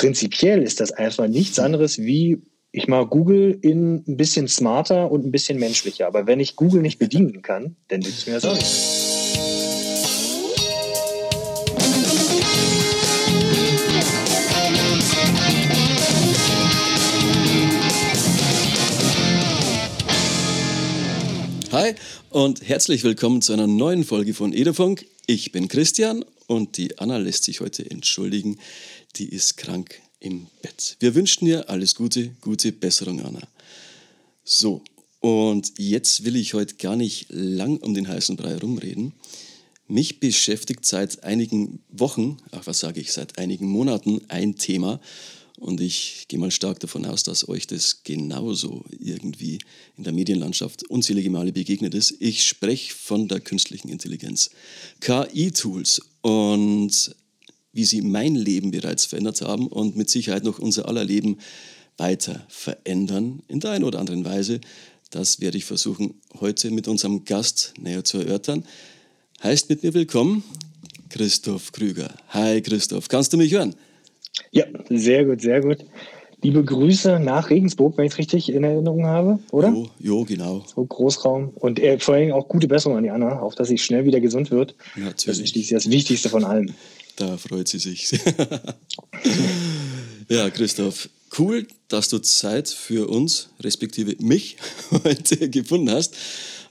prinzipiell ist das einfach nichts anderes wie ich mache Google in ein bisschen smarter und ein bisschen menschlicher. Aber wenn ich Google nicht bedienen kann, dann nützt mir das auch nicht. Hi und herzlich willkommen zu einer neuen Folge von Edefunk. Ich bin Christian und die Anna lässt sich heute entschuldigen. Die ist krank im Bett. Wir wünschen dir alles Gute, gute Besserung, Anna. So, und jetzt will ich heute gar nicht lang um den heißen Brei rumreden. Mich beschäftigt seit einigen Wochen, ach was sage ich, seit einigen Monaten ein Thema, und ich gehe mal stark davon aus, dass euch das genauso irgendwie in der Medienlandschaft unzählige Male begegnet ist. Ich spreche von der künstlichen Intelligenz. KI-Tools und wie sie mein Leben bereits verändert haben und mit Sicherheit noch unser aller Leben weiter verändern, in der einen oder anderen Weise. Das werde ich versuchen, heute mit unserem Gast näher zu erörtern. Heißt mit mir willkommen Christoph Krüger. Hi Christoph, kannst du mich hören? Ja, sehr gut, sehr gut. Liebe Grüße nach Regensburg, wenn ich es richtig in Erinnerung habe, oder? Jo, jo genau. So Großraum. Und äh, vor allem auch gute Besserung an die Anna, auch dass sie schnell wieder gesund wird. Natürlich. Das ist das Wichtigste von allem. Da freut sie sich. ja, Christoph, cool, dass du Zeit für uns, respektive mich, heute gefunden hast.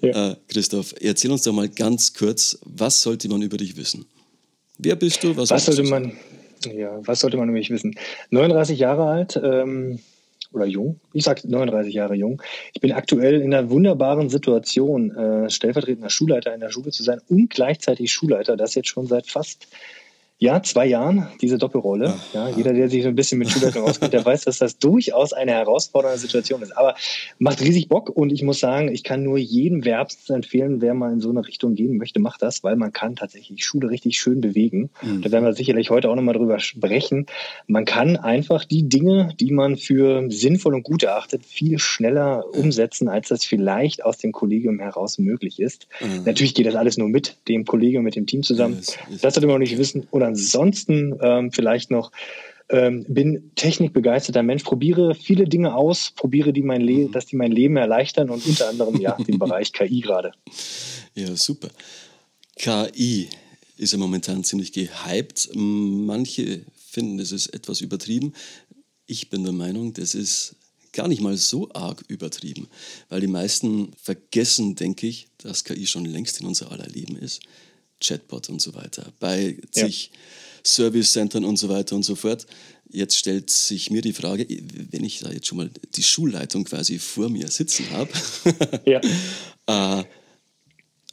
Ja. Äh, Christoph, erzähl uns doch mal ganz kurz, was sollte man über dich wissen? Wer bist du? Was, was sollte man? Ja, was sollte man nämlich wissen? 39 Jahre alt ähm, oder jung. Ich sage 39 Jahre jung. Ich bin aktuell in einer wunderbaren Situation, äh, stellvertretender Schulleiter in der Schule zu sein und gleichzeitig Schulleiter. Das jetzt schon seit fast ja, zwei Jahren, diese Doppelrolle. Ja, jeder, der sich so ein bisschen mit Schulleitung auskennt, der weiß, dass das durchaus eine herausfordernde Situation ist. Aber macht riesig Bock und ich muss sagen, ich kann nur jedem wärmstens empfehlen, wer mal in so eine Richtung gehen möchte, macht das, weil man kann tatsächlich Schule richtig schön bewegen. Mhm. Da werden wir sicherlich heute auch nochmal drüber sprechen. Man kann einfach die Dinge, die man für sinnvoll und gut erachtet, viel schneller umsetzen, als das vielleicht aus dem Kollegium heraus möglich ist. Mhm. Natürlich geht das alles nur mit dem Kollegium, mit dem Team zusammen. Yes, yes. Das sollte man nicht wissen. Oder ansonsten ähm, vielleicht noch, ähm, bin technikbegeisterter Mensch, probiere viele Dinge aus, probiere die mein Leben, mhm. dass die mein Leben erleichtern und unter anderem ja den Bereich KI gerade. Ja, super. KI ist ja momentan ziemlich gehypt. Manche finden, das ist etwas übertrieben. Ich bin der Meinung, das ist gar nicht mal so arg übertrieben, weil die meisten vergessen, denke ich, dass KI schon längst in unser aller Leben ist. Chatbot und so weiter, bei ja. Service-Centern und so weiter und so fort. Jetzt stellt sich mir die Frage, wenn ich da jetzt schon mal die Schulleitung quasi vor mir sitzen habe, ja. äh,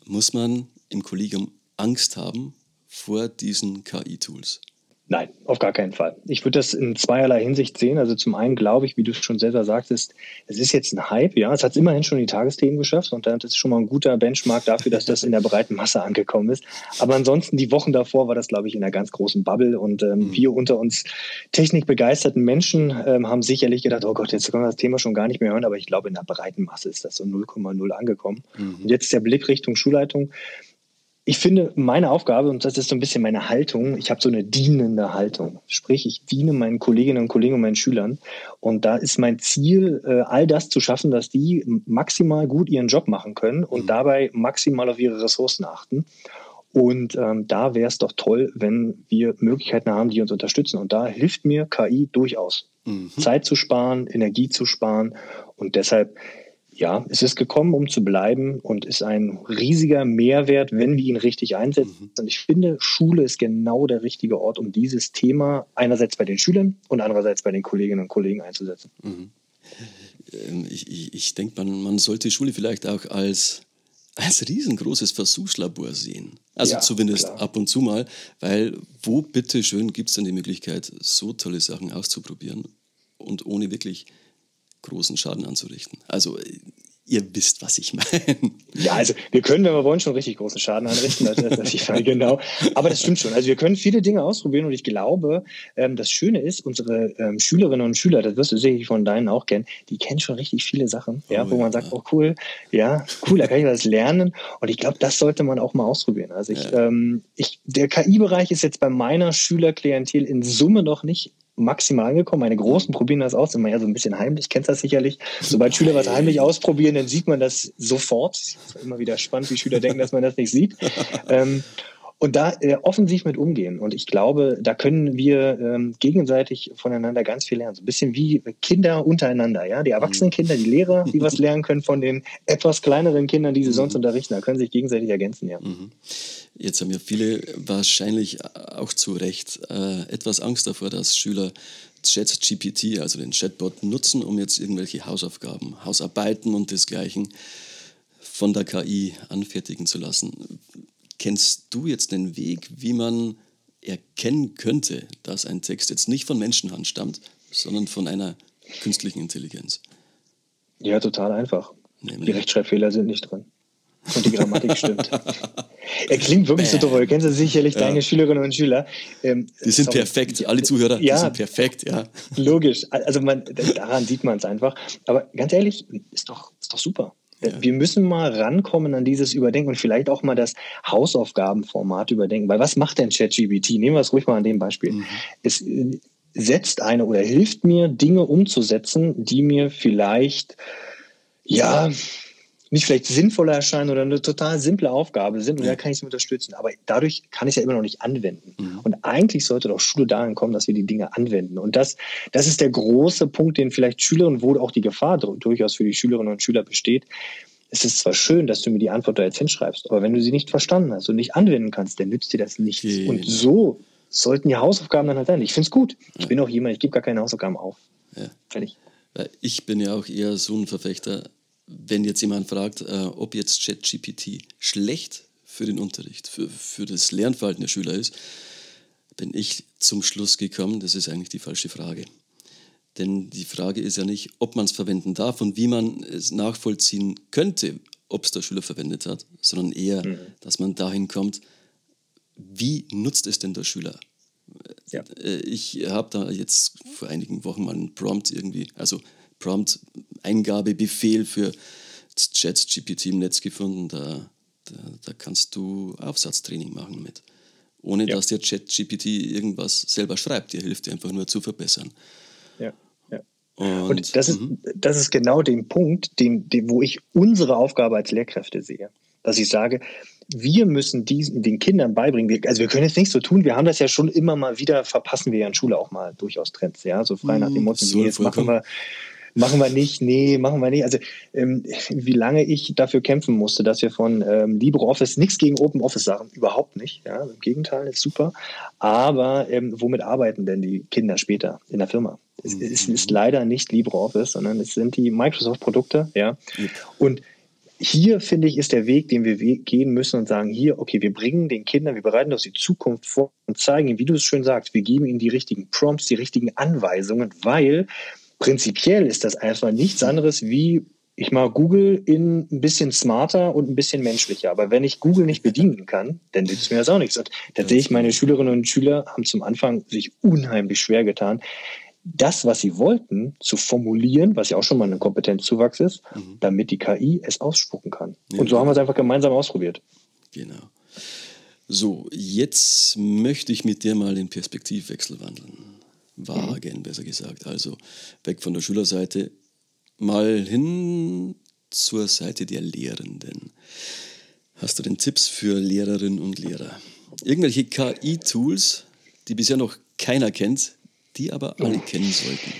muss man im Kollegium Angst haben vor diesen KI-Tools? Nein, auf gar keinen Fall. Ich würde das in zweierlei Hinsicht sehen. Also zum einen glaube ich, wie du schon selber sagtest, es ist jetzt ein Hype, ja. Es hat immerhin schon die Tagesthemen geschafft und das ist schon mal ein guter Benchmark dafür, dass das in der breiten Masse angekommen ist. Aber ansonsten die Wochen davor war das, glaube ich, in einer ganz großen Bubble und ähm, mhm. wir unter uns technikbegeisterten Menschen ähm, haben sicherlich gedacht, oh Gott, jetzt können wir das Thema schon gar nicht mehr hören. Aber ich glaube, in der breiten Masse ist das so 0,0 angekommen. Mhm. Und jetzt der Blick Richtung Schulleitung ich finde, meine Aufgabe, und das ist so ein bisschen meine Haltung, ich habe so eine dienende Haltung. Sprich, ich diene meinen Kolleginnen und Kollegen und meinen Schülern. Und da ist mein Ziel, äh, all das zu schaffen, dass die maximal gut ihren Job machen können und mhm. dabei maximal auf ihre Ressourcen achten. Und ähm, da wäre es doch toll, wenn wir Möglichkeiten haben, die uns unterstützen. Und da hilft mir KI durchaus. Mhm. Zeit zu sparen, Energie zu sparen. Und deshalb ja, es ist gekommen, um zu bleiben und ist ein riesiger Mehrwert, wenn wir ihn richtig einsetzen. Mhm. Und ich finde, Schule ist genau der richtige Ort, um dieses Thema einerseits bei den Schülern und andererseits bei den Kolleginnen und Kollegen einzusetzen. Mhm. Ähm, ich, ich, ich denke, man, man sollte Schule vielleicht auch als, als riesengroßes Versuchslabor sehen. Also ja, zumindest klar. ab und zu mal, weil wo bitte schön gibt es denn die Möglichkeit, so tolle Sachen auszuprobieren und ohne wirklich großen Schaden anzurichten. Also ihr wisst, was ich meine. Ja, also wir können, wenn wir wollen, schon richtig großen Schaden anrichten. Das ist natürlich Fall, genau. Aber das stimmt schon. Also wir können viele Dinge ausprobieren und ich glaube, ähm, das Schöne ist, unsere ähm, Schülerinnen und Schüler, das wirst du sicherlich von deinen auch kennen, die kennen schon richtig viele Sachen, ja, oh, wo ja. man sagt, oh cool, ja, cool, da kann ich was lernen. Und ich glaube, das sollte man auch mal ausprobieren. Also ich, ja. ähm, ich der KI-Bereich ist jetzt bei meiner Schülerklientel in Summe noch nicht maximal angekommen. Meine Großen probieren das aus, immer ja so ein bisschen heimlich, kennst das sicherlich. Sobald Schüler was heimlich ausprobieren, dann sieht man das sofort. Es ist immer wieder spannend, wie Schüler denken, dass man das nicht sieht. Ähm, und da äh, offensiv mit umgehen. Und ich glaube, da können wir ähm, gegenseitig voneinander ganz viel lernen. So ein bisschen wie Kinder untereinander, ja. Die erwachsenen Kinder, die Lehrer, die was lernen können von den etwas kleineren Kindern, die sie sonst mhm. unterrichten. Da können sich gegenseitig ergänzen, ja. Jetzt haben ja viele wahrscheinlich auch zu Recht äh, etwas Angst davor, dass Schüler ChatGPT, also den Chatbot, nutzen, um jetzt irgendwelche Hausaufgaben, Hausarbeiten und desgleichen von der KI anfertigen zu lassen. Kennst du jetzt den Weg, wie man erkennen könnte, dass ein Text jetzt nicht von Menschenhand stammt, sondern von einer künstlichen Intelligenz? Ja, total einfach. Nämlich. Die Rechtschreibfehler sind nicht drin. Und die Grammatik stimmt. Er klingt wirklich so toll. Du kennst sicherlich ja. deine Schülerinnen und Schüler. Ähm, die sind sorry. perfekt. Alle Zuhörer, ja, die sind perfekt, ja. Logisch. Also man, daran sieht man es einfach. Aber ganz ehrlich, ist doch, ist doch super. Ja. Wir müssen mal rankommen an dieses Überdenken und vielleicht auch mal das Hausaufgabenformat überdenken. Weil was macht denn ChatGPT? Nehmen wir es ruhig mal an dem Beispiel. Mhm. Es äh, setzt eine oder hilft mir, Dinge umzusetzen, die mir vielleicht, ja, nicht vielleicht sinnvoller erscheinen oder eine total simple Aufgabe sind und da kann ich es unterstützen. Aber dadurch kann ich es ja immer noch nicht anwenden. Mhm. Und eigentlich sollte doch Schule dahin kommen, dass wir die Dinge anwenden. Und das, das ist der große Punkt, den vielleicht Schülerinnen, wo auch die Gefahr durchaus für die Schülerinnen und Schüler besteht. Es ist zwar schön, dass du mir die Antwort da jetzt hinschreibst, aber wenn du sie nicht verstanden hast und nicht anwenden kannst, dann nützt dir das nichts. Genau. Und so sollten die Hausaufgaben dann halt sein. Ich finde es gut. Ich ja. bin auch jemand, ich gebe gar keine Hausaufgaben auf. Ja. Fertig. Ich bin ja auch eher so ein Verfechter wenn jetzt jemand fragt, äh, ob jetzt ChatGPT schlecht für den Unterricht, für, für das Lernverhalten der Schüler ist, bin ich zum Schluss gekommen, das ist eigentlich die falsche Frage. Denn die Frage ist ja nicht, ob man es verwenden darf und wie man es nachvollziehen könnte, ob es der Schüler verwendet hat, sondern eher, mhm. dass man dahin kommt, wie nutzt es denn der Schüler? Ja. Äh, ich habe da jetzt vor einigen Wochen mal einen Prompt irgendwie, also Prompt-Eingabebefehl für ChatGPT im Netz gefunden. Da, da, da, kannst du Aufsatztraining machen mit. Ohne ja. dass der ChatGPT irgendwas selber schreibt. Der hilft dir einfach nur zu verbessern. Ja. ja. Und, Und das, ist, mhm. das ist genau der Punkt, den, den, wo ich unsere Aufgabe als Lehrkräfte sehe. Dass ich sage, wir müssen diesen, den Kindern beibringen. also wir können jetzt nicht so tun, wir haben das ja schon immer mal wieder, verpassen wir ja in Schule auch mal durchaus Trends, ja, so frei nach dem mhm. Motto, so jetzt machen wir, machen wir nicht, nee, machen wir nicht. Also ähm, wie lange ich dafür kämpfen musste, dass wir von ähm, LibreOffice, nichts gegen Open Office sagen, überhaupt nicht. Ja, Im Gegenteil, ist super. Aber ähm, womit arbeiten denn die Kinder später in der Firma? Es, mhm. es ist leider nicht LibreOffice, sondern es sind die Microsoft-Produkte. Ja? Mhm. Und hier, finde ich, ist der Weg, den wir gehen müssen und sagen, hier, okay, wir bringen den Kindern, wir bereiten das die Zukunft vor und zeigen ihnen, wie du es schön sagst, wir geben ihnen die richtigen Prompts, die richtigen Anweisungen, weil prinzipiell ist das einfach nichts anderes wie ich mal Google in ein bisschen smarter und ein bisschen menschlicher. Aber wenn ich Google nicht bedienen kann, dann nützt mir das auch nichts. Und da sehe ich, meine Schülerinnen und Schüler haben zum Anfang sich unheimlich schwer getan, das, was sie wollten, zu formulieren, was ja auch schon mal ein Kompetenzzuwachs ist, mhm. damit die KI es ausspucken kann. Ja, und so haben wir es einfach gemeinsam ausprobiert. Genau. So, jetzt möchte ich mit dir mal den Perspektivwechsel wandeln wagen, besser gesagt. Also weg von der Schülerseite, mal hin zur Seite der Lehrenden. Hast du denn Tipps für Lehrerinnen und Lehrer? Irgendwelche KI-Tools, die bisher noch keiner kennt, die aber alle kennen sollten?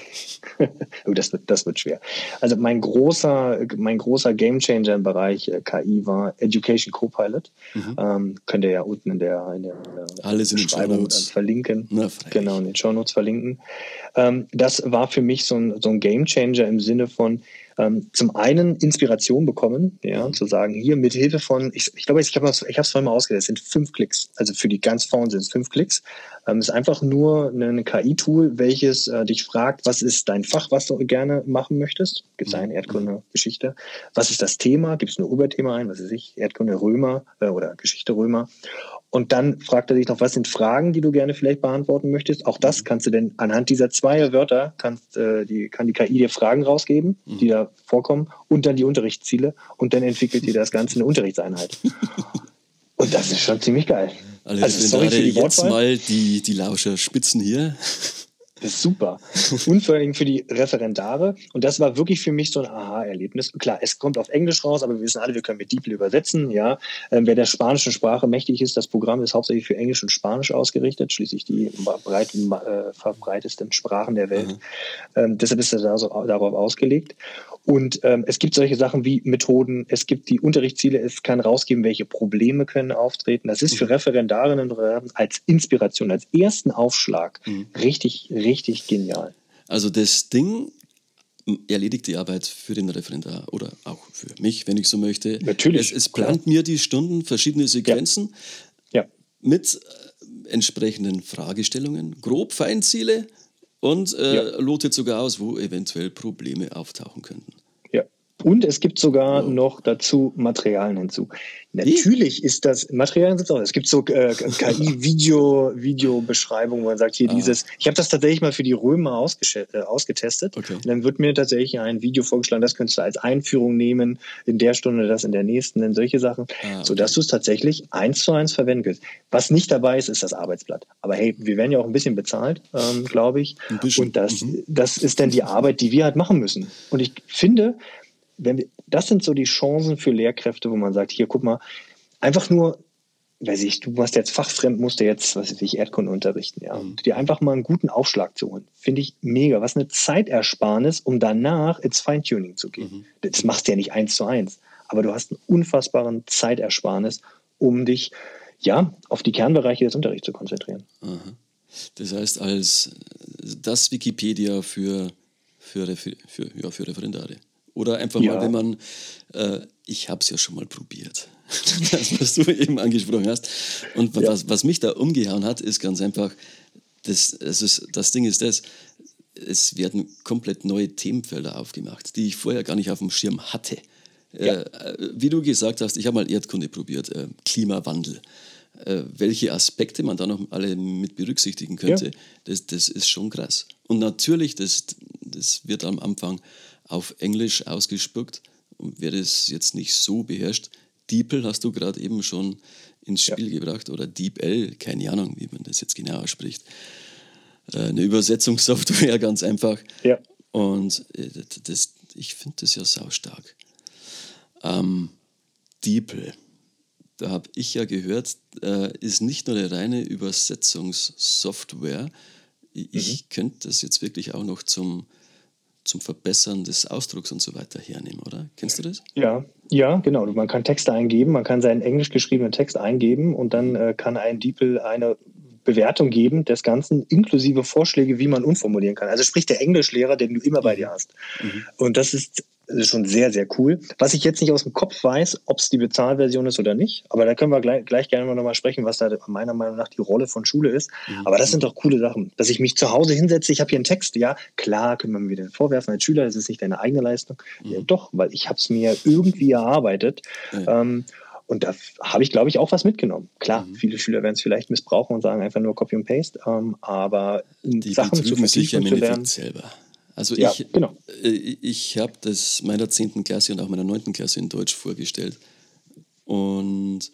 Oh, das, wird, das wird schwer. Also mein großer, mein großer Gamechanger im Bereich äh, KI war Education Copilot. Mhm. Ähm, könnt ihr ja unten in der, in der, in der Beschreibung verlinken. Na, genau, in den Show Notes verlinken. Ähm, das war für mich so ein, so ein Gamechanger im Sinne von, ähm, zum einen Inspiration bekommen, ja, zu sagen, hier mit Hilfe von, ich, ich glaube, ich habe es ich vorhin mal ausgedacht, es sind fünf Klicks. Also für die ganz vorne sind es fünf Klicks. Ähm, es ist einfach nur ein KI-Tool, welches äh, dich fragt, was ist dein Fach, was du gerne machen möchtest? Gibt es mhm. eine Erdkunde, Geschichte? Was ist das Thema? Gibt es ein Oberthema ein? Was weiß ich? Erdkunde Römer äh, oder Geschichte Römer. Und dann fragt er dich noch, was sind Fragen, die du gerne vielleicht beantworten möchtest? Auch das mhm. kannst du denn anhand dieser zwei Wörter, kannst, äh, die, kann die KI dir Fragen rausgeben, mhm. die da vorkommen, und dann die Unterrichtsziele. Und dann entwickelt dir das Ganze eine Unterrichtseinheit. und das ist schon ziemlich geil. Also, also sorry für die jetzt mal die, die Lauscher spitzen hier. Das ist super. Und vor allem für die Referendare. Und das war wirklich für mich so ein Aha-Erlebnis. Klar, es kommt auf Englisch raus, aber wir wissen alle, wir können mit DeepL übersetzen. Ja, ähm, wer der spanischen Sprache mächtig ist, das Programm ist hauptsächlich für Englisch und Spanisch ausgerichtet, schließlich die breit, äh, verbreitesten Sprachen der Welt. Mhm. Ähm, deshalb ist er da so, darauf ausgelegt. Und ähm, es gibt solche Sachen wie Methoden, es gibt die Unterrichtsziele, es kann rausgeben, welche Probleme können auftreten. Das ist für mhm. Referendarinnen und Referendaren als Inspiration, als ersten Aufschlag mhm. richtig, richtig genial. Also das Ding erledigt die Arbeit für den Referendar oder auch für mich, wenn ich so möchte. Natürlich. Es, es plant klar. mir die Stunden, verschiedene Sequenzen ja. Ja. mit äh, entsprechenden Fragestellungen, grob Feinziele und äh, ja. lotet sogar aus, wo eventuell Probleme auftauchen könnten. Und es gibt sogar wow. noch dazu Materialien hinzu. Natürlich ist das, Materialien sind auch, es gibt so äh, KI-Video, Videobeschreibungen, wo man sagt, hier ah. dieses, ich habe das tatsächlich mal für die Römer äh, ausgetestet. Okay. Dann wird mir tatsächlich ein Video vorgeschlagen, das könntest du als Einführung nehmen, in der Stunde, das in der nächsten, in solche Sachen, ah, okay. sodass du es tatsächlich eins zu eins verwenden kannst. Was nicht dabei ist, ist das Arbeitsblatt. Aber hey, wir werden ja auch ein bisschen bezahlt, ähm, glaube ich. Und das, mhm. das ist dann die Arbeit, die wir halt machen müssen. Und ich finde, wenn wir, das sind so die Chancen für Lehrkräfte, wo man sagt, hier, guck mal, einfach nur, weiß ich, du warst jetzt fachfremd, musst du jetzt, was weiß ich, Erdkunde unterrichten, ja. Mhm. Dir einfach mal einen guten Aufschlag zu holen, finde ich mega. Was eine Zeitersparnis, um danach ins Feintuning zu gehen. Mhm. Das machst du ja nicht eins zu eins, aber du hast einen unfassbaren Zeitersparnis, um dich, ja, auf die Kernbereiche des Unterrichts zu konzentrieren. Aha. Das heißt, als das Wikipedia für, für, für, ja, für Referendare. Oder einfach ja. mal, wenn man, äh, ich habe es ja schon mal probiert, das, was du eben angesprochen hast. Und ja. was, was mich da umgehauen hat, ist ganz einfach, das, es ist, das Ding ist das, es werden komplett neue Themenfelder aufgemacht, die ich vorher gar nicht auf dem Schirm hatte. Ja. Äh, wie du gesagt hast, ich habe mal Erdkunde probiert, äh, Klimawandel. Äh, welche Aspekte man da noch alle mit berücksichtigen könnte, ja. das, das ist schon krass. Und natürlich, das, das wird am Anfang auf Englisch ausgespuckt. Und wer das jetzt nicht so beherrscht, DeepL hast du gerade eben schon ins Spiel ja. gebracht oder DeepL, keine Ahnung, wie man das jetzt genau ausspricht. Äh, eine Übersetzungssoftware, ganz einfach. Ja. Und äh, das, ich finde das ja saustark. Ähm, DeepL, da habe ich ja gehört, äh, ist nicht nur eine reine Übersetzungssoftware. Ich mhm. könnte das jetzt wirklich auch noch zum zum Verbessern des Ausdrucks und so weiter hernehmen, oder? Kennst du das? Ja, ja, genau. Man kann Texte eingeben, man kann seinen englisch geschriebenen Text eingeben und dann äh, kann ein DeepL eine Bewertung geben des Ganzen, inklusive Vorschläge, wie man umformulieren kann. Also sprich der Englischlehrer, den du immer bei dir hast. Mhm. Und das ist das ist schon sehr, sehr cool. Was ich jetzt nicht aus dem Kopf weiß, ob es die Bezahlversion ist oder nicht, aber da können wir gleich, gleich gerne mal sprechen, was da meiner Meinung nach die Rolle von Schule ist. Mhm. Aber das sind doch coole Sachen. Dass ich mich zu Hause hinsetze, ich habe hier einen Text, ja, klar, können wir mir den vorwerfen als Schüler, das ist nicht deine eigene Leistung. Mhm. Ja, doch, weil ich habe es mir irgendwie erarbeitet. Mhm. Ähm, und da habe ich, glaube ich, auch was mitgenommen. Klar, mhm. viele Schüler werden es vielleicht missbrauchen und sagen einfach nur Copy und Paste, ähm, aber die, Sachen zu vertiefen zu lernen. Selber. Also ja, ich, genau. Äh, ich habe das meiner 10. Klasse und auch meiner 9. Klasse in Deutsch vorgestellt. Und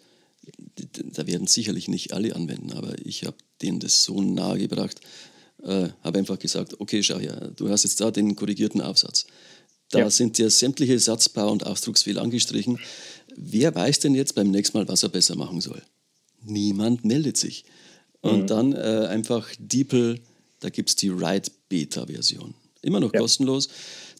da werden sicherlich nicht alle anwenden, aber ich habe denen das so nahegebracht, äh, habe einfach gesagt, okay, schau her, du hast jetzt da den korrigierten Aufsatz. Da ja. sind dir sämtliche Satzbau- und Ausdrucksfehler angestrichen. Wer weiß denn jetzt beim nächsten Mal, was er besser machen soll? Niemand meldet sich. Und mhm. dann äh, einfach DeepL, da gibt es die Write-Beta-Version. Immer noch ja. kostenlos.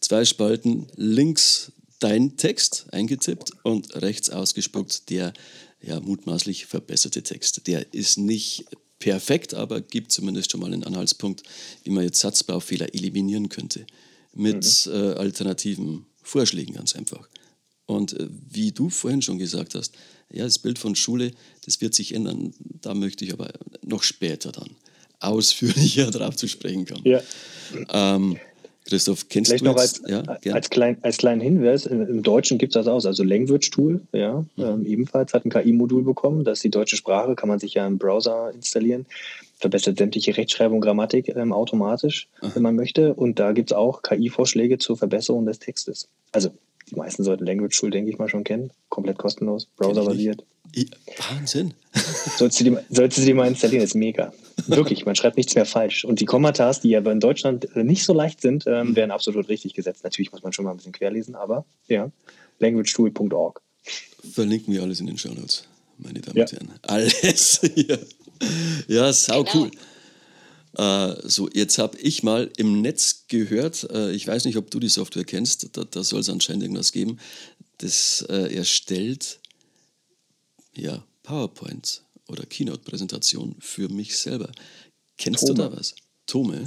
Zwei Spalten, links dein Text eingetippt und rechts ausgespuckt der ja, mutmaßlich verbesserte Text. Der ist nicht perfekt, aber gibt zumindest schon mal einen Anhaltspunkt, wie man jetzt Satzbaufehler eliminieren könnte. Mit mhm. äh, alternativen Vorschlägen ganz einfach. Und äh, wie du vorhin schon gesagt hast, ja, das Bild von Schule, das wird sich ändern. Da möchte ich aber noch später dann ausführlicher darauf zu sprechen kommen. Ja. Ähm, Christoph, kennst Vielleicht du noch als, ja, als, klein, als kleinen Hinweis, im Deutschen gibt es das aus, also Language Tool, ja, mhm. ähm, ebenfalls hat ein KI-Modul bekommen, das ist die deutsche Sprache, kann man sich ja im Browser installieren, verbessert sämtliche Rechtschreibung, Grammatik ähm, automatisch, Aha. wenn man möchte und da gibt es auch KI-Vorschläge zur Verbesserung des Textes. Also die meisten sollten Language Tool, denke ich mal, schon kennen, komplett kostenlos, browserbasiert. Wahnsinn. Sollst du, die, sollst du die mal installieren, ist mega. Wirklich, man schreibt nichts mehr falsch. Und die Kommatas, die aber in Deutschland nicht so leicht sind, ähm, mhm. werden absolut richtig gesetzt. Natürlich muss man schon mal ein bisschen querlesen, aber ja, languagetool.org. Verlinken wir alles in den Show Notes, meine Damen ja. und Herren. Alles. ja, ja sau genau. cool. Uh, so, jetzt habe ich mal im Netz gehört, uh, ich weiß nicht, ob du die Software kennst, da, da soll es anscheinend irgendwas geben, das uh, erstellt ja, PowerPoints oder Keynote-Präsentationen für mich selber. Kennst Tome. du da was? Tome?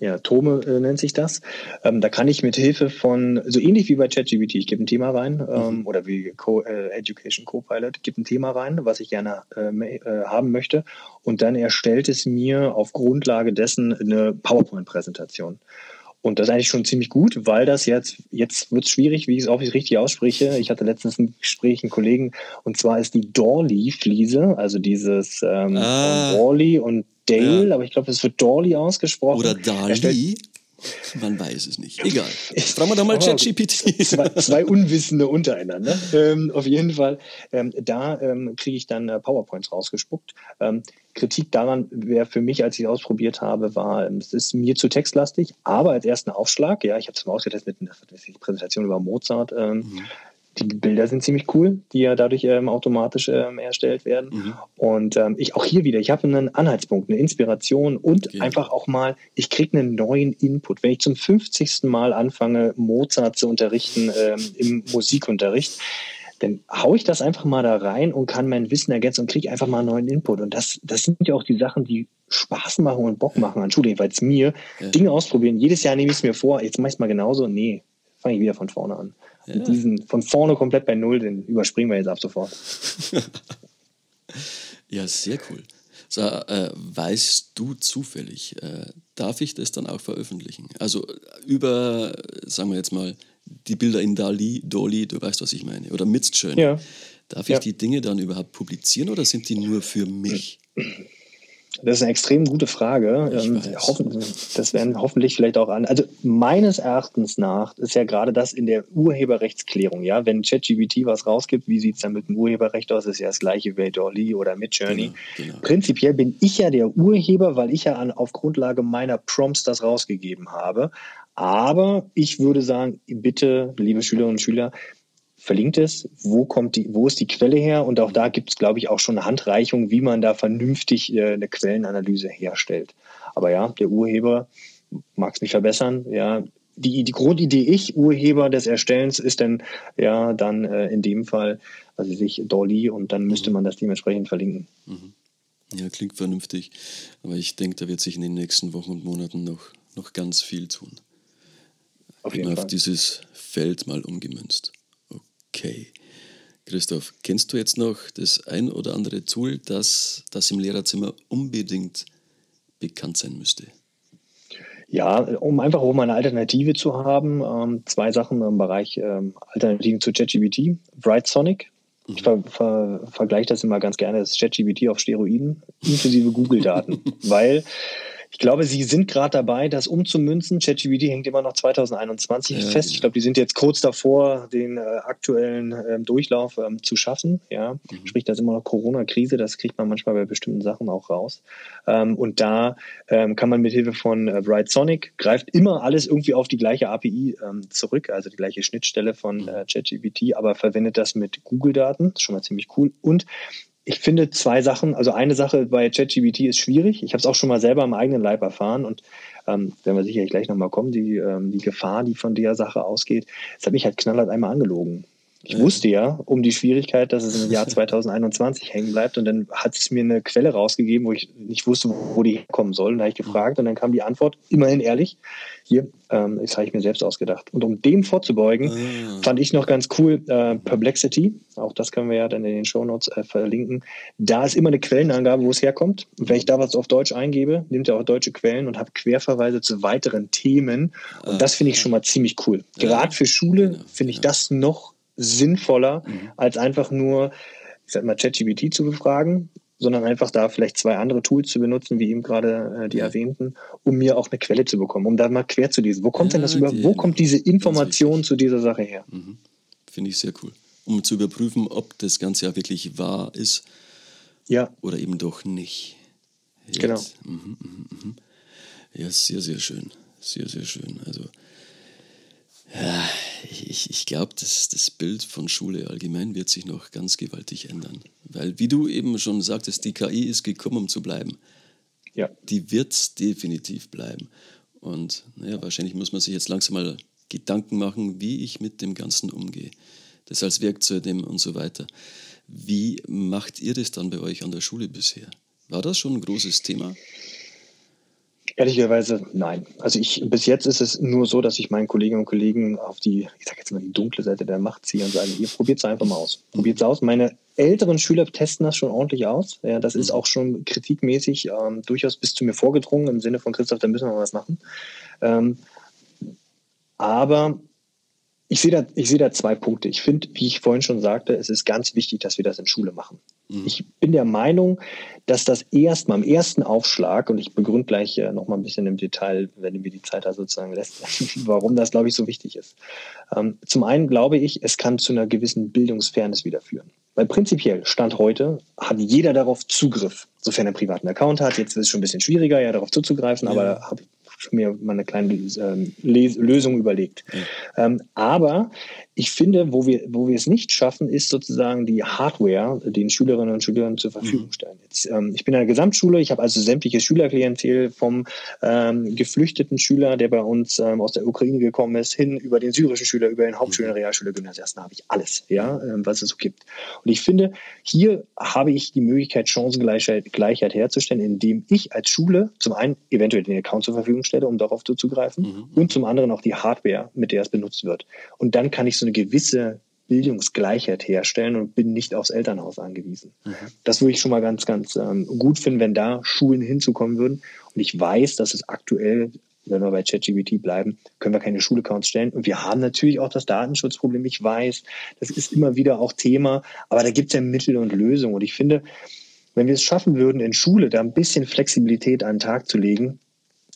Ja, Tome äh, nennt sich das. Ähm, da kann ich mit Hilfe von, so ähnlich wie bei ChatGPT, ich gebe ein Thema rein ähm, mhm. oder wie Co äh, Education Copilot, gebe ein Thema rein, was ich gerne ähm, äh, haben möchte und dann erstellt es mir auf Grundlage dessen eine PowerPoint-Präsentation. Und das ist eigentlich schon ziemlich gut, weil das jetzt, jetzt wird es schwierig, wie ich es auch richtig ausspreche. Ich hatte letztens ein Gespräch, einen Kollegen, und zwar ist die Dorley-Fliese, also dieses ähm, ah, Wally und Dale, ja. aber ich glaube, es wird Dorley ausgesprochen. Oder Dali. Man weiß es nicht. Egal. Fragen wir doch mal ChatGPT. Zwei, zwei, Unwissende untereinander. Ähm, auf jeden Fall. Ähm, da ähm, kriege ich dann äh, PowerPoints rausgespuckt. Ähm, Kritik daran wäre für mich, als ich es ausprobiert habe, war, ähm, es ist mir zu textlastig, aber als ersten Aufschlag, ja, ich habe es mal ausgetestet mit einer Präsentation über Mozart. Ähm, mhm die Bilder sind ziemlich cool, die ja dadurch ähm, automatisch ähm, erstellt werden. Mhm. Und ähm, ich auch hier wieder, ich habe einen Anhaltspunkt, eine Inspiration und okay. einfach auch mal, ich kriege einen neuen Input. Wenn ich zum 50. Mal anfange, Mozart zu unterrichten ähm, im Musikunterricht, dann haue ich das einfach mal da rein und kann mein Wissen ergänzen und kriege einfach mal einen neuen Input. Und das, das sind ja auch die Sachen, die Spaß machen und Bock machen an Schule, jedenfalls mir. Ja. Dinge ausprobieren. Jedes Jahr nehme ich es mir vor, jetzt mache ich es mal genauso. Nee, fange ich wieder von vorne an. Ja. Diesen von vorne komplett bei Null, den überspringen wir jetzt ab sofort. ja, sehr cool. So, äh, weißt du zufällig, äh, darf ich das dann auch veröffentlichen? Also über, sagen wir jetzt mal, die Bilder in Dali, Dolly, du weißt, was ich meine, oder Midjourney. Ja. Darf ich ja. die Dinge dann überhaupt publizieren oder sind die nur für mich? Das ist eine extrem gute Frage. Ähm, das werden hoffentlich vielleicht auch an. Also meines Erachtens nach ist ja gerade das in der Urheberrechtsklärung, ja, wenn ChatGPT was rausgibt, wie sieht es dann mit dem Urheberrecht aus? Das ist ja das gleiche wie Dolly oder Midjourney. Genau, genau. Prinzipiell bin ich ja der Urheber, weil ich ja an, auf Grundlage meiner Prompts das rausgegeben habe. Aber ich würde sagen, bitte, liebe Schülerinnen und Schüler, verlinkt es, wo kommt die, wo ist die Quelle her? Und auch da gibt es, glaube ich, auch schon eine Handreichung, wie man da vernünftig äh, eine Quellenanalyse herstellt. Aber ja, der Urheber mag es mich verbessern. Ja, die, die Grundidee ich, Urheber des Erstellens, ist dann ja dann äh, in dem Fall, also sich Dolly und dann müsste mhm. man das dementsprechend verlinken. Mhm. Ja, klingt vernünftig. Aber ich denke, da wird sich in den nächsten Wochen und Monaten noch, noch ganz viel tun. Auf, jeden Fall. auf dieses Feld mal umgemünzt. Okay. Christoph, kennst du jetzt noch das ein oder andere Tool, das, das im Lehrerzimmer unbedingt bekannt sein müsste? Ja, um einfach auch mal eine Alternative zu haben, ähm, zwei Sachen im Bereich ähm, Alternativen zu ChatGPT. Bright Sonic. Ich mhm. ver ver vergleiche das immer ganz gerne, das ChatGPT auf Steroiden, inklusive Google-Daten, weil ich glaube, sie sind gerade dabei, das umzumünzen. ChatGPT hängt immer noch 2021 ja, fest. Ja. Ich glaube, die sind jetzt kurz davor, den äh, aktuellen äh, Durchlauf ähm, zu schaffen. Ja, mhm. sprich, da ist immer noch Corona-Krise. Das kriegt man manchmal bei bestimmten Sachen auch raus. Ähm, und da ähm, kann man mit Hilfe von äh, Bright Sonic greift immer alles irgendwie auf die gleiche API ähm, zurück, also die gleiche Schnittstelle von mhm. äh, ChatGPT, aber verwendet das mit Google-Daten. Schon mal ziemlich cool. Und ich finde zwei Sachen, also eine Sache bei ChatGPT ist schwierig. Ich habe es auch schon mal selber am eigenen Leib erfahren und ähm, werden wir sicherlich gleich nochmal kommen, die, ähm, die Gefahr, die von der Sache ausgeht. Es hat mich halt knallhart einmal angelogen. Ich wusste ja um die Schwierigkeit, dass es im Jahr 2021 hängen bleibt und dann hat es mir eine Quelle rausgegeben, wo ich nicht wusste, wo die herkommen soll. Und da habe ich gefragt und dann kam die Antwort, immerhin ehrlich, hier, ähm, das habe ich mir selbst ausgedacht. Und um dem vorzubeugen, ah. fand ich noch ganz cool äh, Perplexity, auch das können wir ja dann in den Shownotes äh, verlinken. Da ist immer eine Quellenangabe, wo es herkommt. Und wenn ich da was auf Deutsch eingebe, nimmt er auch deutsche Quellen und habe Querverweise zu weiteren Themen. Und ah. das finde ich schon mal ziemlich cool. Gerade für Schule genau. finde ich das noch sinnvoller, mhm. als einfach nur, ich sag mal, ChatGPT zu befragen, sondern einfach da vielleicht zwei andere Tools zu benutzen, wie eben gerade äh, die ja. erwähnten, um mir auch eine Quelle zu bekommen, um da mal quer zu lesen. Wo kommt ja, denn das über, wo kommt diese Information zu dieser Sache her? Mhm. Finde ich sehr cool. um zu überprüfen, ob das Ganze ja wirklich wahr ist ja. oder eben doch nicht. Jetzt. Genau. Mhm, mhm, mhm. Ja, sehr, sehr schön. Sehr, sehr schön. Also, ja, ich, ich glaube, das, das Bild von Schule allgemein wird sich noch ganz gewaltig ändern. Weil, wie du eben schon sagtest, die KI ist gekommen, um zu bleiben. Ja. Die wird definitiv bleiben. Und naja, wahrscheinlich muss man sich jetzt langsam mal Gedanken machen, wie ich mit dem Ganzen umgehe. Das als Werkzeug und so weiter. Wie macht ihr das dann bei euch an der Schule bisher? War das schon ein großes Thema? Ehrlicherweise nein. Also ich bis jetzt ist es nur so, dass ich meinen Kolleginnen und Kollegen auf die, ich sag jetzt mal die dunkle Seite der Macht ziehe und sage, hier probiert es einfach mal aus. Probiert es aus. Meine älteren Schüler testen das schon ordentlich aus. Ja, das ist mhm. auch schon kritikmäßig ähm, durchaus bis zu mir vorgedrungen im Sinne von Christoph, da müssen wir mal was machen. Ähm, aber ich sehe da, ich sehe da zwei Punkte. Ich finde, wie ich vorhin schon sagte, es ist ganz wichtig, dass wir das in Schule machen. Mhm. Ich bin der Meinung, dass das erstmal am ersten Aufschlag, und ich begründe gleich äh, noch mal ein bisschen im Detail, wenn mir die Zeit da sozusagen lässt, warum das, glaube ich, so wichtig ist. Ähm, zum einen glaube ich, es kann zu einer gewissen Bildungsfairness wieder führen. Weil prinzipiell, Stand heute, hat jeder darauf Zugriff, sofern er einen privaten Account hat. Jetzt ist es schon ein bisschen schwieriger, ja, darauf zuzugreifen, ja. aber habe mir mal eine kleine ähm, Lösung überlegt. Ja. Ähm, aber ich finde, wo wir, wo wir es nicht schaffen, ist sozusagen die Hardware den Schülerinnen und Schülern zur Verfügung mhm. stellen. Jetzt, ähm, ich bin in der Gesamtschule, ich habe also sämtliche Schülerklientel vom ähm, geflüchteten Schüler, der bei uns ähm, aus der Ukraine gekommen ist, hin über den syrischen Schüler, über den Hauptschüler, mhm. Realschüler, Gymnasiasten, habe ich alles, ja, ähm, was es so gibt. Und ich finde, hier habe ich die Möglichkeit, Chancengleichheit Gleichheit herzustellen, indem ich als Schule zum einen eventuell den Account zur Verfügung stelle, um darauf zuzugreifen, mhm. und zum anderen auch die Hardware, mit der es benutzt wird. Und dann kann ich so eine gewisse Bildungsgleichheit herstellen und bin nicht aufs Elternhaus angewiesen. Mhm. Das würde ich schon mal ganz, ganz ähm, gut finden, wenn da Schulen hinzukommen würden. Und ich weiß, dass es aktuell, wenn wir bei ChatGPT bleiben, können wir keine Schulaccounts stellen. Und wir haben natürlich auch das Datenschutzproblem. Ich weiß, das ist immer wieder auch Thema, aber da gibt es ja Mittel und Lösungen. Und ich finde, wenn wir es schaffen würden, in Schule da ein bisschen Flexibilität an den Tag zu legen,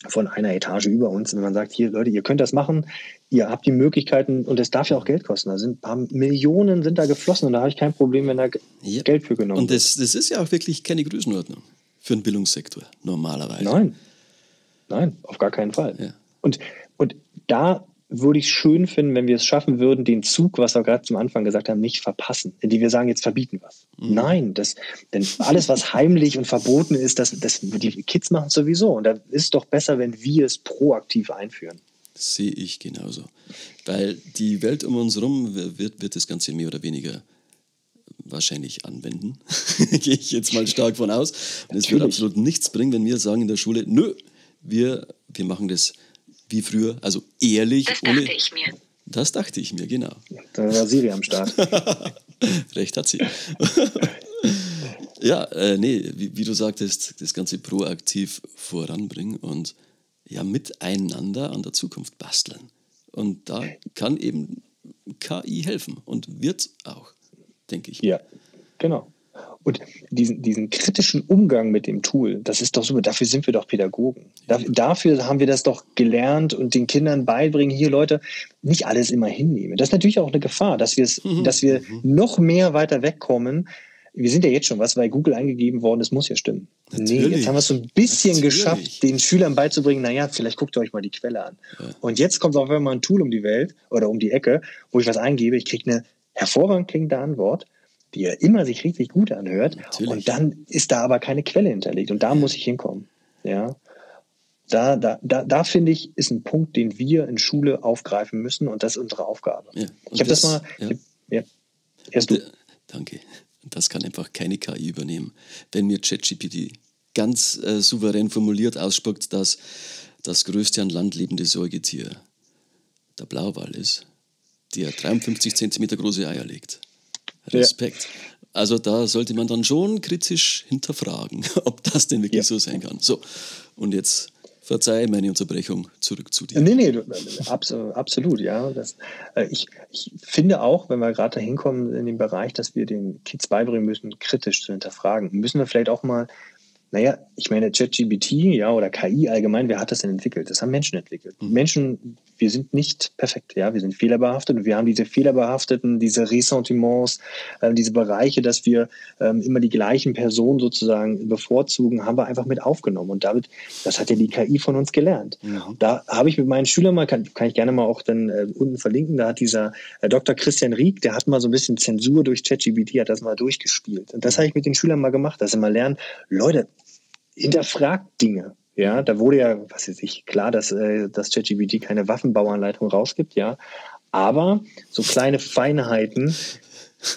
von einer Etage über uns, wenn man sagt, hier Leute, ihr könnt das machen, ihr habt die Möglichkeiten und es darf ja auch Geld kosten. Da sind ein paar Millionen sind da geflossen und da habe ich kein Problem, wenn da ja. Geld für genommen wird. Und das, das ist ja auch wirklich keine Größenordnung für den Bildungssektor normalerweise. Nein, nein, auf gar keinen Fall. Ja. Und, und da würde ich schön finden, wenn wir es schaffen würden, den Zug, was wir gerade zum Anfang gesagt haben, nicht verpassen, indem wir sagen, jetzt verbieten was. Mhm. Nein, das, denn alles, was heimlich und verboten ist, das, das, die Kids machen es sowieso. Und da ist es doch besser, wenn wir es proaktiv einführen. Das sehe ich genauso. Weil die Welt um uns herum wird, wird das Ganze mehr oder weniger wahrscheinlich anwenden. Gehe ich jetzt mal stark von aus. Und es wird absolut nichts bringen, wenn wir sagen in der Schule, nö, wir, wir machen das wie früher, also ehrlich. Das dachte ohne, ich mir. Das dachte ich mir, genau. Da war Siri am Start. Recht hat sie. ja, äh, nee, wie, wie, du sagtest, das Ganze proaktiv voranbringen und ja miteinander an der Zukunft basteln. Und da kann eben KI helfen und wird auch, denke ich. Ja, genau. Und diesen, diesen kritischen Umgang mit dem Tool, das ist doch super. Dafür sind wir doch Pädagogen. Da, dafür haben wir das doch gelernt und den Kindern beibringen, hier Leute, nicht alles immer hinnehmen. Das ist natürlich auch eine Gefahr, dass, mhm. dass wir mhm. noch mehr weiter wegkommen. Wir sind ja jetzt schon was bei Google eingegeben worden, das muss ja stimmen. Natürlich. Nee, jetzt haben wir es so ein bisschen Natürlich. geschafft, den Schülern beizubringen, naja, vielleicht guckt ihr euch mal die Quelle an. Ja. Und jetzt kommt auf einmal ein Tool um die Welt oder um die Ecke, wo ich was eingebe, ich kriege eine hervorragend klingende Antwort die ja immer sich richtig gut anhört. Natürlich. Und dann ist da aber keine Quelle hinterlegt. Und da muss ich hinkommen. Ja. Da, da, da, da finde ich, ist ein Punkt, den wir in Schule aufgreifen müssen und das ist unsere Aufgabe. Ja, ich habe das, das, mal. Ja. ja. Erst du. Danke. Das kann einfach keine KI übernehmen. Wenn mir ChatGPT ganz äh, souverän formuliert ausspuckt, dass das größte an Land lebende Säugetier der Blauwal ist, der 53 cm große Eier legt. Respekt. Ja. Also da sollte man dann schon kritisch hinterfragen, ob das denn wirklich ja. so sein kann. So, und jetzt verzeih meine Unterbrechung, zurück zu dir. Nee, nee, absolut, absolut ja. Das, äh, ich, ich finde auch, wenn wir gerade da hinkommen in den Bereich, dass wir den Kids beibringen müssen, kritisch zu hinterfragen, müssen wir vielleicht auch mal naja, ich meine, ChatGPT, ja, oder KI allgemein, wer hat das denn entwickelt? Das haben Menschen entwickelt. Mhm. Menschen, wir sind nicht perfekt, ja, wir sind fehlerbehaftet und wir haben diese fehlerbehafteten, diese Ressentiments, äh, diese Bereiche, dass wir ähm, immer die gleichen Personen sozusagen bevorzugen, haben wir einfach mit aufgenommen und damit, das hat ja die KI von uns gelernt. Mhm. Da habe ich mit meinen Schülern mal, kann, kann ich gerne mal auch dann äh, unten verlinken, da hat dieser äh, Dr. Christian Rieck, der hat mal so ein bisschen Zensur durch ChatGPT, hat das mal durchgespielt. Und das habe ich mit den Schülern mal gemacht, dass sie mal lernen, Leute, hinterfragt Dinge. Ja, da wurde ja, was weiß ich, klar, dass äh, das ChatGPT keine Waffenbauanleitung rausgibt, ja. Aber so kleine Feinheiten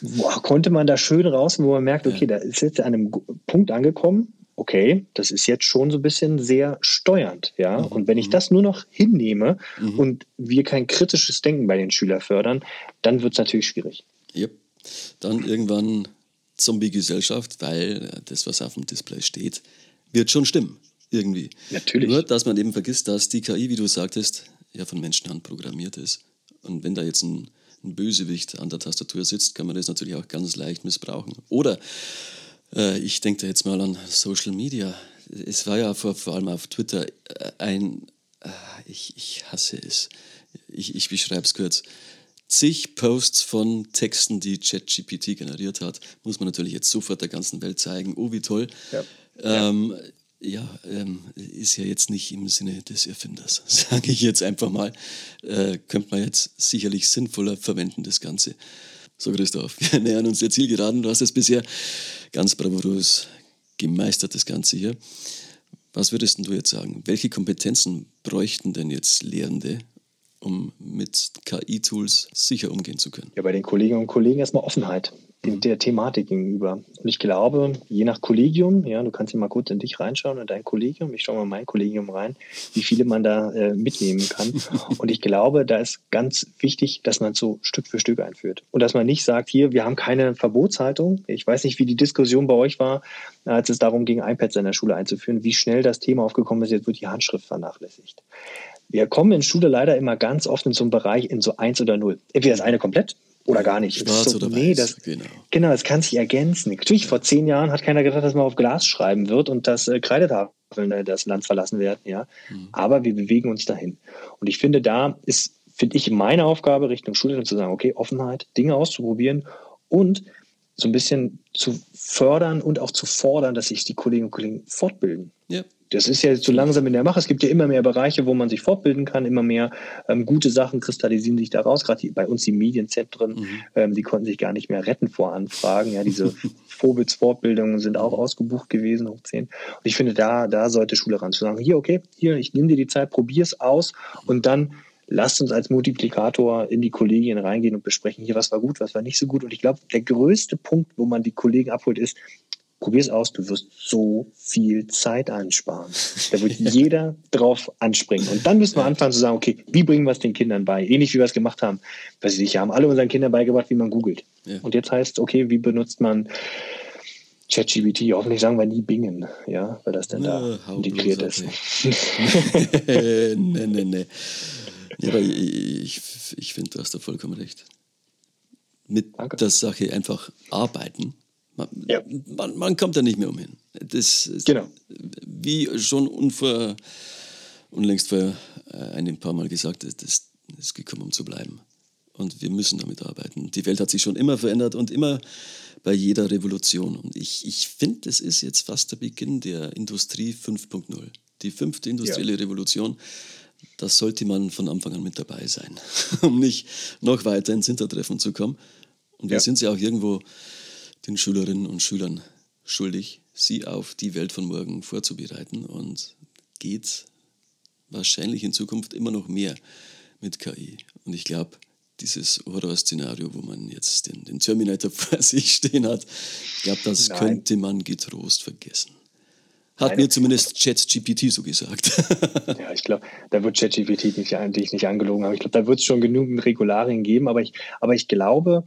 boah, konnte man da schön raus, wo man merkt, okay, da ist jetzt an einem Punkt angekommen, okay, das ist jetzt schon so ein bisschen sehr steuernd, ja. Mhm. Und wenn ich mhm. das nur noch hinnehme mhm. und wir kein kritisches Denken bei den Schülern fördern, dann wird es natürlich schwierig. Yep. Dann irgendwann Zombie-Gesellschaft, weil das, was auf dem Display steht, wird schon stimmen, irgendwie. Natürlich. Nur, dass man eben vergisst, dass die KI, wie du sagtest, ja von Menschenhand programmiert ist. Und wenn da jetzt ein, ein Bösewicht an der Tastatur sitzt, kann man das natürlich auch ganz leicht missbrauchen. Oder äh, ich denke da jetzt mal an Social Media. Es war ja vor, vor allem auf Twitter äh, ein, äh, ich, ich hasse es, ich, ich beschreibe es kurz, zig Posts von Texten, die ChatGPT generiert hat, muss man natürlich jetzt sofort der ganzen Welt zeigen. Oh, wie toll. Ja. Ähm, ja, ähm, ist ja jetzt nicht im Sinne des Erfinders, sage ich jetzt einfach mal. Äh, könnte man jetzt sicherlich sinnvoller verwenden, das Ganze. So, Christoph, wir nähern uns der Zielgeraden. Du hast es bisher ganz bravourös gemeistert, das Ganze hier. Was würdest du jetzt sagen? Welche Kompetenzen bräuchten denn jetzt Lehrende, um mit KI-Tools sicher umgehen zu können? Ja, bei den Kolleginnen und Kollegen erstmal Offenheit der Thematik gegenüber. Und ich glaube, je nach Kollegium, ja, du kannst ja mal kurz in dich reinschauen, in dein Kollegium, ich schaue mal in mein Kollegium rein, wie viele man da äh, mitnehmen kann. Und ich glaube, da ist ganz wichtig, dass man so Stück für Stück einführt. Und dass man nicht sagt, hier, wir haben keine Verbotshaltung. Ich weiß nicht, wie die Diskussion bei euch war, als es darum ging, iPads in der Schule einzuführen, wie schnell das Thema aufgekommen ist, jetzt wird die Handschrift vernachlässigt. Wir kommen in Schule leider immer ganz oft in so einen Bereich in so eins oder null. Entweder das eine komplett oder gar nicht. Schwarz so, oder nee, weiß. Das, genau. genau, das kann sich ergänzen. Natürlich, vor zehn Jahren hat keiner gedacht, dass man auf Glas schreiben wird und dass äh, Kreidetafeln äh, das Land verlassen werden. Ja? Mhm. Aber wir bewegen uns dahin. Und ich finde, da ist, finde ich, meine Aufgabe Richtung Schule zu sagen, okay, Offenheit, Dinge auszuprobieren und so ein bisschen zu fördern und auch zu fordern, dass sich die Kolleginnen und Kollegen fortbilden. Ja das ist ja so langsam in der Mache. Es gibt ja immer mehr Bereiche, wo man sich fortbilden kann, immer mehr ähm, gute Sachen kristallisieren sich daraus. Gerade bei uns die Medienzentren, mhm. ähm, die konnten sich gar nicht mehr retten vor Anfragen. Ja, diese Vorbildsfortbildungen sind auch ausgebucht gewesen, hoch 10. Und ich finde, da, da sollte Schule ran zu sagen, hier, okay, hier, ich nehme dir die Zeit, probier es aus und dann lasst uns als Multiplikator in die Kollegien reingehen und besprechen, hier, was war gut, was war nicht so gut. Und ich glaube, der größte Punkt, wo man die Kollegen abholt, ist, Probier es aus, du wirst so viel Zeit einsparen. Da wird ja. jeder drauf anspringen. Und dann müssen wir anfangen zu sagen, okay, wie bringen wir es den Kindern bei? Ähnlich wie wir es gemacht haben. Weiß ich nicht, haben alle unseren Kindern beigebracht, wie man googelt. Ja. Und jetzt heißt, okay, wie benutzt man ChatGPT? Hoffentlich sagen wir nie Bingen, ja, weil das dann da integriert ist. nee, nee, nee. Ja, aber ich, ich finde, du hast da vollkommen recht. Mit Danke. der Sache einfach arbeiten man, ja. man, man, kommt da nicht mehr umhin. Das genau. Wie schon unvor, unlängst vor äh, ein paar Mal gesagt, das ist gekommen, um zu bleiben. Und wir müssen damit arbeiten. Die Welt hat sich schon immer verändert und immer bei jeder Revolution. Und ich, ich finde, das ist jetzt fast der Beginn der Industrie 5.0. Die fünfte industrielle ja. Revolution, da sollte man von Anfang an mit dabei sein, um nicht noch weiter ins Hintertreffen zu kommen. Und wir ja. sind ja auch irgendwo den Schülerinnen und Schülern schuldig, sie auf die Welt von morgen vorzubereiten und geht wahrscheinlich in Zukunft immer noch mehr mit KI. Und ich glaube, dieses Horrorszenario, wo man jetzt den, den Terminator vor sich stehen hat, ich glaube, das Nein. könnte man getrost vergessen. Hat Nein. mir zumindest ChatGPT so gesagt. ja, ich glaube, da wird ChatGPT nicht, dich nicht angelogen haben. Ich glaube, da wird es schon genügend Regularien geben, aber ich, aber ich glaube,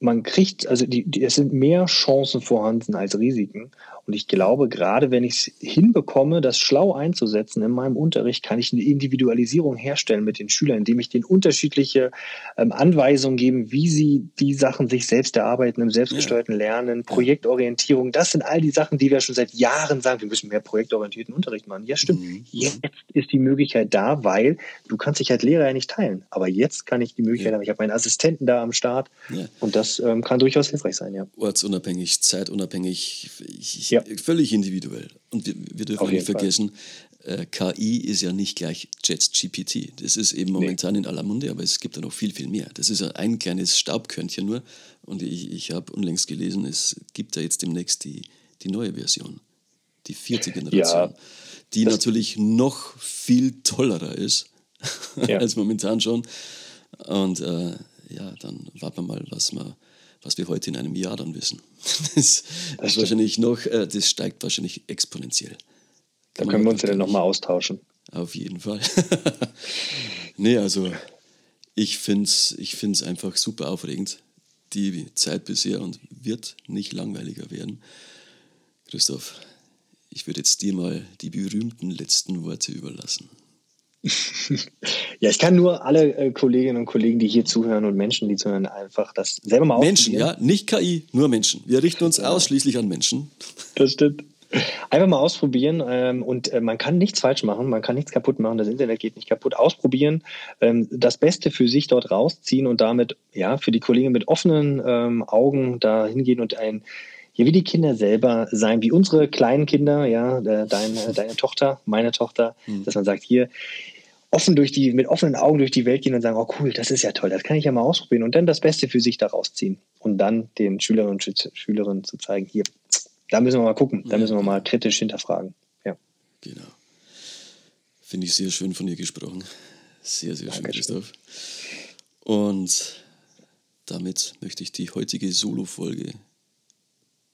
man kriegt, also die, die, es sind mehr Chancen vorhanden als Risiken. Und ich glaube, gerade wenn ich es hinbekomme, das schlau einzusetzen in meinem Unterricht, kann ich eine Individualisierung herstellen mit den Schülern, indem ich denen unterschiedliche ähm, Anweisungen gebe, wie sie die Sachen sich selbst erarbeiten im selbstgesteuerten Lernen, Projektorientierung. Das sind all die Sachen, die wir schon seit Jahren sagen, wir müssen mehr projektorientierten Unterricht machen. Ja, stimmt. Mhm. Jetzt ist die Möglichkeit da, weil du kannst dich als Lehrer ja nicht teilen. Aber jetzt kann ich die Möglichkeit ja. haben. Ich habe meinen Assistenten da am Start ja. und das ähm, kann durchaus hilfreich sein, ja. Ortsunabhängig, zeitunabhängig, ich, ja. völlig individuell. Und wir, wir dürfen nicht vergessen, äh, KI ist ja nicht gleich JetGPT. Das ist eben momentan nee. in aller Munde, aber es gibt da noch viel, viel mehr. Das ist ja ein kleines Staubkörnchen nur. Und ich, ich habe unlängst gelesen, es gibt da jetzt demnächst die, die neue Version, die vierte Generation, ja, die natürlich noch viel tollerer ist ja. als momentan schon. Und äh, ja, dann warten wir mal, was wir was wir heute in einem Jahr dann wissen. Das, das ist wahrscheinlich noch, äh, das steigt wahrscheinlich exponentiell. Kann dann können wir uns ja dann nochmal austauschen. Auf jeden Fall. nee, also ich finde es ich find's einfach super aufregend, die Zeit bisher und wird nicht langweiliger werden. Christoph, ich würde jetzt dir mal die berühmten letzten Worte überlassen. ja, ich kann nur alle äh, Kolleginnen und Kollegen, die hier zuhören und Menschen, die zuhören, einfach das selber mal Menschen, ja, nicht KI, nur Menschen. Wir richten uns ja. ausschließlich an Menschen. Das stimmt. Einfach mal ausprobieren ähm, und äh, man kann nichts falsch machen, man kann nichts kaputt machen, das Internet geht nicht kaputt. Ausprobieren, ähm, das Beste für sich dort rausziehen und damit ja für die Kollegen mit offenen ähm, Augen da hingehen und ein ja, wie die Kinder selber sein, wie unsere kleinen Kinder, ja, deine, deine Tochter, meine Tochter, mhm. dass man sagt, hier, offen durch die, mit offenen Augen durch die Welt gehen und sagen, oh cool, das ist ja toll, das kann ich ja mal ausprobieren und dann das Beste für sich daraus ziehen und dann den Schülerinnen und Schülerinnen zu zeigen, hier, da müssen wir mal gucken, da müssen wir mal kritisch hinterfragen. Ja. Genau. Finde ich sehr schön von dir gesprochen. Sehr, sehr schön, Christoph. Und damit möchte ich die heutige Solo-Folge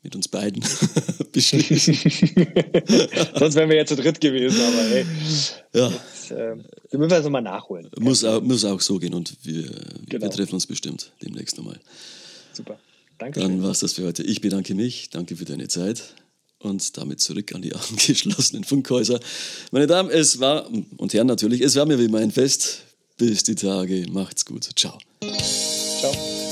mit uns beiden beschließen. Sonst wären wir ja zu dritt gewesen, aber hey. Ja. Äh, wir müssen also mal nachholen. Muss auch, muss auch so gehen und wir, genau. wir treffen uns bestimmt demnächst nochmal. Super. Danke. Dann war es das für heute. Ich bedanke mich. Danke für deine Zeit. Und damit zurück an die angeschlossenen Funkhäuser. Meine Damen, es war, und Herren natürlich, es war mir wie mein Fest. Bis die Tage. Macht's gut. Ciao. Ciao.